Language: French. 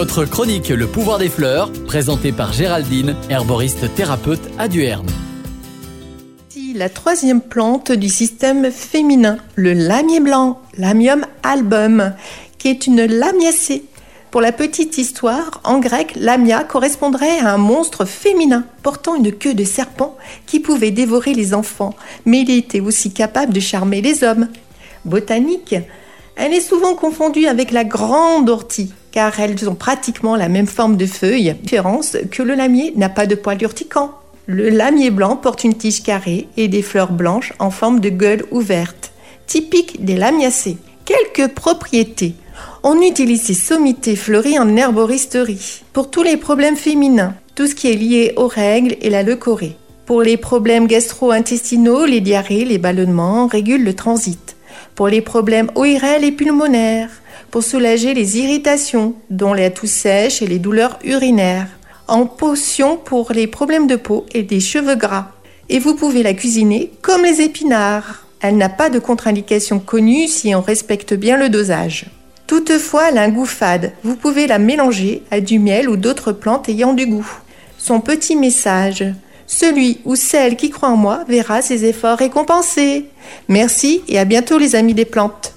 votre chronique Le pouvoir des fleurs, présentée par Géraldine, herboriste thérapeute à Duerne. La troisième plante du système féminin, le lamier blanc, Lamium album, qui est une lamiacée. Pour la petite histoire, en grec, lamia correspondrait à un monstre féminin portant une queue de serpent qui pouvait dévorer les enfants, mais il était aussi capable de charmer les hommes. Botanique, elle est souvent confondue avec la grande ortie, car elles ont pratiquement la même forme de feuilles, différence que le lamier n'a pas de poils urticants. Le lamier blanc porte une tige carrée et des fleurs blanches en forme de gueule ouverte, typique des lamiacées. Quelques propriétés. On utilise ces sommités fleuries en herboristerie pour tous les problèmes féminins, tout ce qui est lié aux règles et la leucorrhée. Pour les problèmes gastro-intestinaux, les diarrhées, les ballonnements, régule le transit. Pour les problèmes ORL et pulmonaires, pour soulager les irritations, dont la toux sèche et les douleurs urinaires en potion pour les problèmes de peau et des cheveux gras. Et vous pouvez la cuisiner comme les épinards. Elle n'a pas de contre-indication connue si on respecte bien le dosage. Toutefois, elle fade. Vous pouvez la mélanger à du miel ou d'autres plantes ayant du goût. Son petit message. Celui ou celle qui croit en moi verra ses efforts récompensés. Merci et à bientôt les amis des plantes.